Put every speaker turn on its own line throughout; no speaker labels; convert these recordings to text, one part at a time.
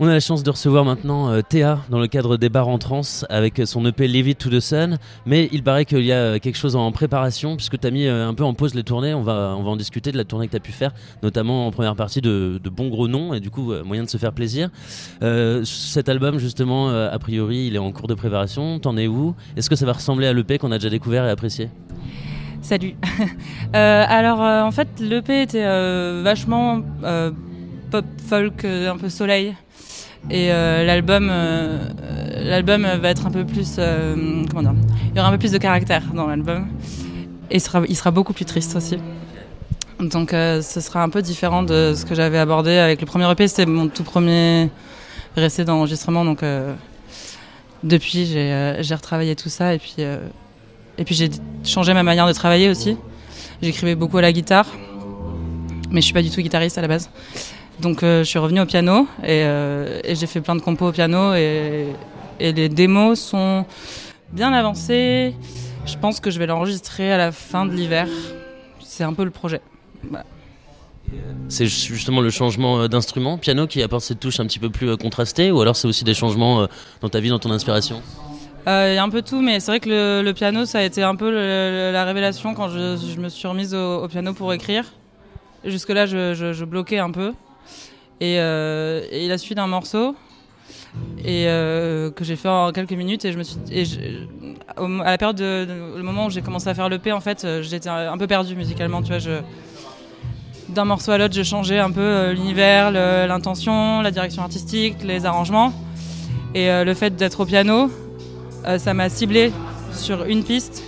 On a la chance de recevoir maintenant euh, Théa dans le cadre des bars en trans avec son EP Leave It to the Sun. Mais il paraît qu'il y a euh, quelque chose en préparation puisque tu as mis euh, un peu en pause les tournées. On va, on va en discuter de la tournée que tu as pu faire, notamment en première partie de, de bons gros noms et du coup, moyen de se faire plaisir. cet album, justement, a priori, il est en cours de préparation. T'en es où? Est-ce que ça va ressembler à l'EP qu'on a déjà découvert et apprécié?
Salut. alors, en fait, l'EP était vachement pop folk, un peu soleil. Et euh, l'album, euh, l'album va être un peu plus, euh, comment dire, il y aura un peu plus de caractère dans l'album. Et il sera, beaucoup plus triste aussi. Donc ce sera un peu différent de ce que j'avais abordé avec le premier EP. C'était mon tout premier récit d'enregistrement. Donc depuis, j'ai retravaillé tout ça. Et puis, et puis j'ai changé ma manière de travailler aussi. J'écrivais beaucoup à la guitare. Mais je suis pas du tout guitariste à la base. Donc euh, je suis revenue au piano euh, et, j'ai fait plein de compos au piano et, les démos sont bien avancées. Je pense que je vais l'enregistrer à la fin de l'hiver. C'est un peu le projet.
C'est justement le changement euh, d'instrument, piano, qui apporte cette touche un petit peu plus contrastée, ou alors c'est aussi des changements dans ta vie, dans ton inspiration?
Il y a un peu tout, mais c'est vrai que le, piano, ça a été un peu la révélation quand je, me suis remise au, piano pour écrire. Jusque-là, je, bloquais un peu. Euh, et, il a suivi d'un morceau et euh, que j'ai fait en quelques minutes et je me suis à la période de, le moment où j'ai commencé à faire le P en fait euh, j'étais un peu perdu musicalement tu vois d'un morceau à l'autre je changeais un peu l'univers l'intention la direction artistique les arrangements. Et le fait d'être au piano ça m'a ciblé sur une piste.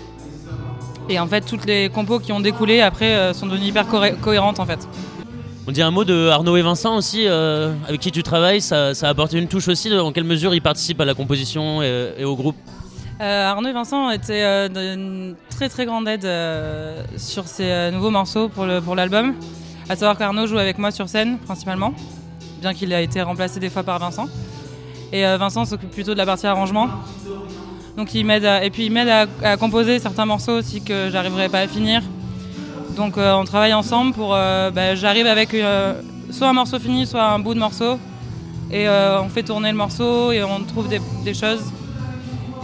Et en fait toutes les compos qui ont découlé après sont devenues hyper cohérentes en fait
on dit un mot de Arnaud et Vincent aussi, euh, avec qui tu travailles. Ça, a apporté une touche aussi. en quelle mesure ils participent à la composition et, au groupe
euh, Arnaud et Vincent étaient euh, d'une très très grande aide sur ces nouveaux morceaux pour l'album. À savoir qu'Arnaud joue avec moi sur scène principalement, bien qu'il a été remplacé des fois par Vincent. Et Vincent s'occupe plutôt de la partie arrangement. Donc il m'aide et puis il m'aide à, à, composer certains morceaux aussi que j'arriverai pas à finir. Donc euh, on travaille ensemble pour. Euh, bah, j'arrive avec euh, soit un morceau fini, soit un bout de morceau. Et on fait tourner le morceau et on trouve des, choses.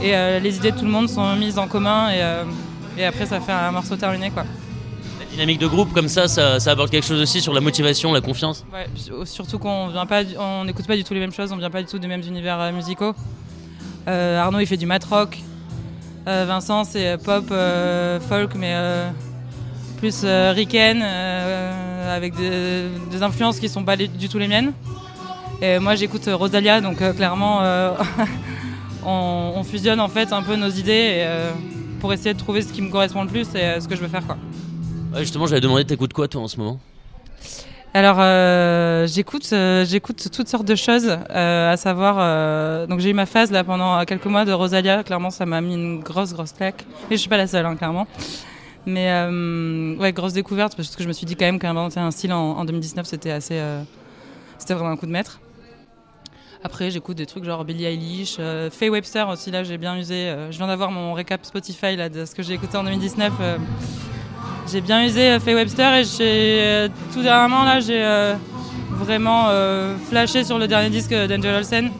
Et les idées de tout le monde sont mises en commun et, après ça fait un morceau terminé. Quoi.
La dynamique de groupe comme ça, ça, apporte quelque chose aussi sur la motivation, la confiance?
Ouais, surtout qu'on n'écoute pas du tout les mêmes choses, on vient pas du tout des mêmes univers musicaux. Arnaud il fait du mat rock, Vincent c'est pop, folk, mais plus euh, ricaine, euh, avec des, influences qui sont pas du tout les miennes. Et moi j'écoute Rosalia, donc euh, clairement on, fusionne en fait un peu nos idées pour essayer de trouver ce qui me correspond le plus et ce que je veux faire quoi.
justement j'avais demandé t'écoutes quoi toi en ce moment?
Alors j'écoute j'écoute toutes sortes de choses à savoir donc j'ai eu ma phase là pendant quelques mois de Rosalia clairement ça m'a mis une grosse grosse claque et je suis pas la seule hein, clairement mais euh, ouais, grosse découverte parce que je me suis dit quand même qu'inventer un style en, 2019 c'était assez. Euh, c'était vraiment un coup de maître. Après, j'écoute des trucs genre Billie Eilish, euh, Faye Webster aussi, là j'ai bien usé. je viens d'avoir mon récap Spotify là, de ce que j'ai écouté en 2019. j'ai bien usé Faye Webster et j'ai tout dernièrement là j'ai vraiment flashé sur le dernier disque d'Angel Olsen.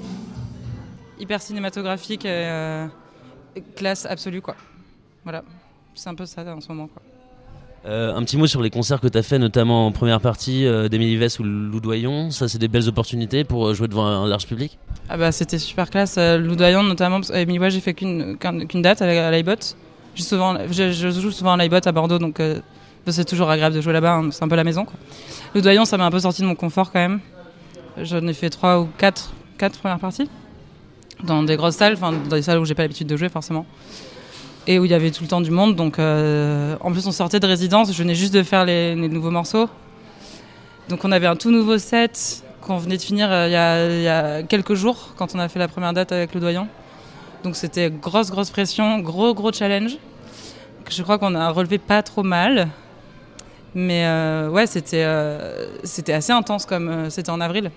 Hyper cinématographique et classe absolue quoi. Voilà c'est un peu ça en ce moment.
Euh, un petit mot sur les concerts que tu as fait, notamment en première partie euh, d'Emilie Vess ou Loudoyon. Ça, c'est des belles opportunités pour euh, jouer devant un large public?
Ah bah, C'était super classe. Loudoyon, notamment, Emilie Vess, j'ai fait qu'une date à l'iBot. Je, je, joue souvent à l'iBot à Bordeaux, donc c'est toujours agréable de jouer là-bas. Hein. c'est un peu la maison. Quoi. Loudoyon, ça m'a un peu sorti de mon confort quand même. J'en ai fait trois ou quatre, quatre premières parties dans des grosses salles, dans des salles où j'ai pas l'habitude de jouer forcément et où il y avait tout le temps du monde. Donc, euh, en plus, on sortait de résidence, je venais juste de faire les, nouveaux morceaux. Donc, on avait un tout nouveau set qu'on venait de finir euh, il, y a, quelques jours quand on a fait la première date avec le doyen. Donc, c'était grosse, grosse pression, gros, gros challenge. Je crois qu'on a relevé pas trop mal. Mais euh, ouais, c'était c'était assez intense comme. c'était en avril.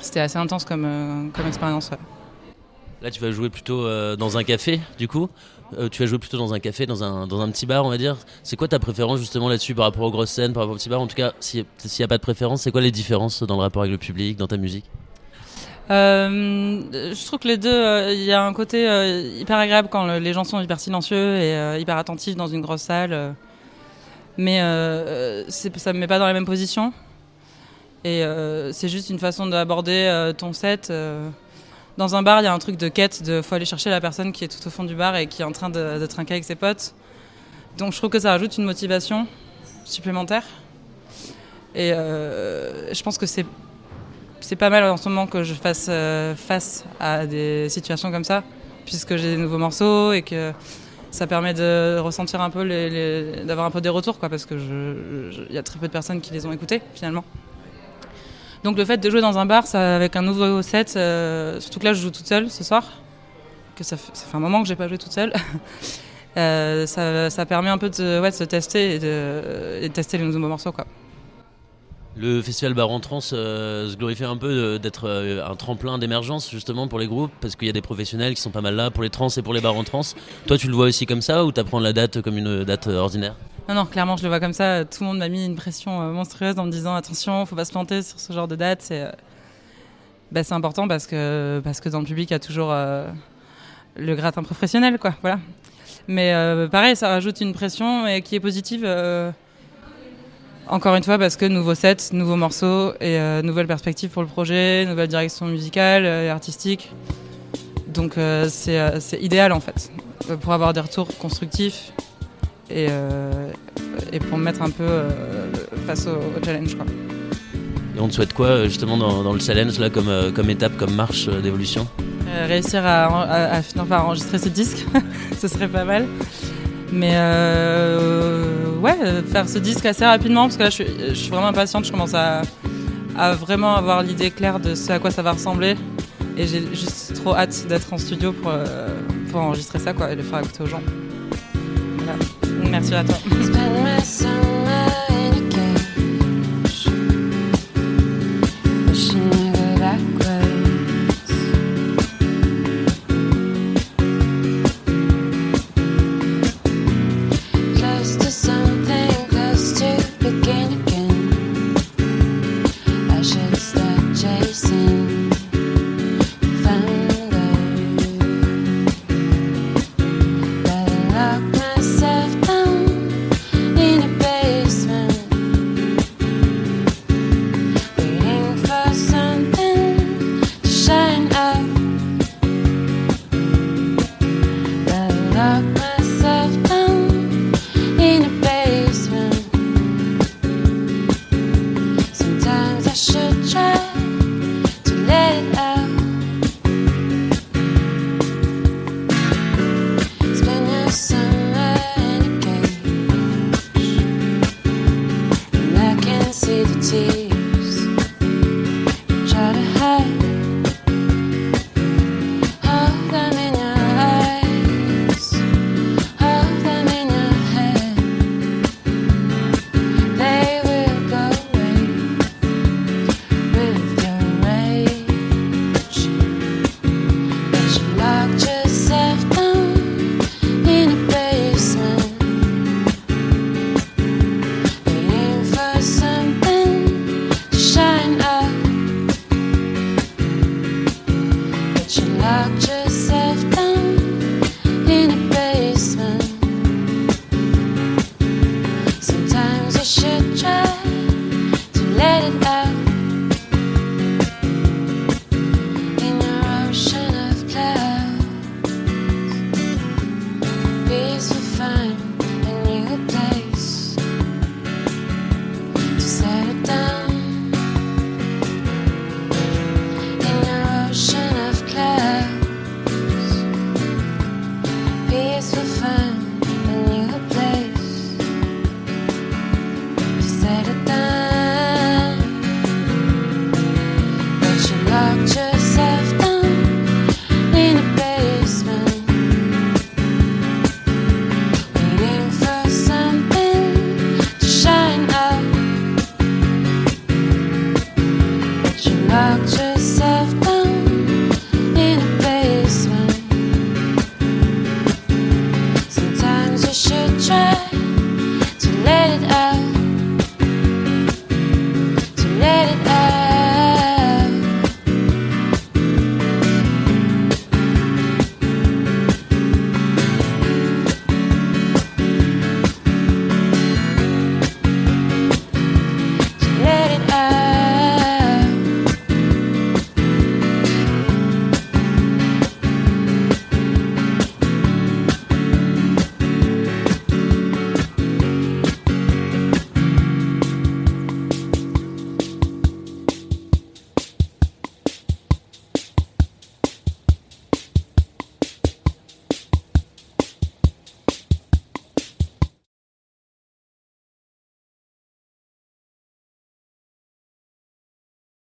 C'était assez intense comme, comme expérience.
Là, tu vas jouer plutôt dans un café, du coup. Euh, tu as joué plutôt dans un café, dans un, dans un petit bar, on va dire. C'est quoi ta préférence justement là-dessus par rapport aux grosses scènes, par rapport au petit bar? En tout cas, s'il n'y a pas de préférence, c'est quoi les différences dans le rapport avec le public, dans ta musique?
Je trouve que les deux, il y a un côté hyper agréable quand les gens sont hyper silencieux et hyper attentifs dans une grosse salle. mais ça me met pas dans la même position. Et c'est juste une façon d'aborder ton set dans un bar, il y a un truc de quête, de faut aller chercher la personne qui est tout au fond du bar et qui est en train de, trinquer avec ses potes. Donc je trouve que ça rajoute une motivation supplémentaire. Et euh, je pense que c'est c'est pas mal en ce moment que je fasse euh, face à des situations comme ça, puisque j'ai des nouveaux morceaux et que ça permet de ressentir un peu, d'avoir un peu des retours, quoi, parce que il y a très peu de personnes qui les ont écoutés finalement. Donc le fait de jouer dans un bar ça, avec un nouveau set, euh, surtout que là je joue toute seule ce soir, que ça fait, un moment que j'ai pas joué toute seule, euh, ça, permet un peu de, ouais, de se tester et de, tester les nouveaux morceaux. Quoi.
Le festival Bar en Trans euh, se glorifie un peu d'être un tremplin d'émergence justement pour les groupes parce qu'il y a des professionnels qui sont pas mal là pour les trans et pour les bars en trans. Toi tu le vois aussi comme ça ou tu apprends la date comme une date ordinaire?
Non, non, clairement, je le vois comme ça. Tout le monde m'a mis une pression euh, monstrueuse en me disant attention, faut pas se planter sur ce genre de date. C'est euh, bah, important parce que, parce que dans le public, il y a toujours euh, le gratin professionnel, quoi. Voilà. Mais pareil, ça rajoute une pression qui est positive. encore une fois, parce que nouveau set, nouveaux morceaux et nouvelles perspectives pour le projet, nouvelle direction musicale et artistique. Donc c'est idéal en fait pour avoir des retours constructifs et, euh, et pour me mettre un peu euh, face au, challenge. Quoi.
Et on te souhaite quoi euh, justement dans, le challenge là, comme, comme étape, comme marche d'évolution?
Réussir à, finir par enregistrer ce disque, ce serait pas mal. Mais ouais, faire ce disque assez rapidement parce que là je suis, je suis vraiment impatiente, je commence à, à vraiment avoir l'idée claire de ce à quoi ça va ressembler. Et j'ai juste trop hâte d'être en studio pour, pour enregistrer ça quoi, et le faire écouter aux gens. Merci à toi. just about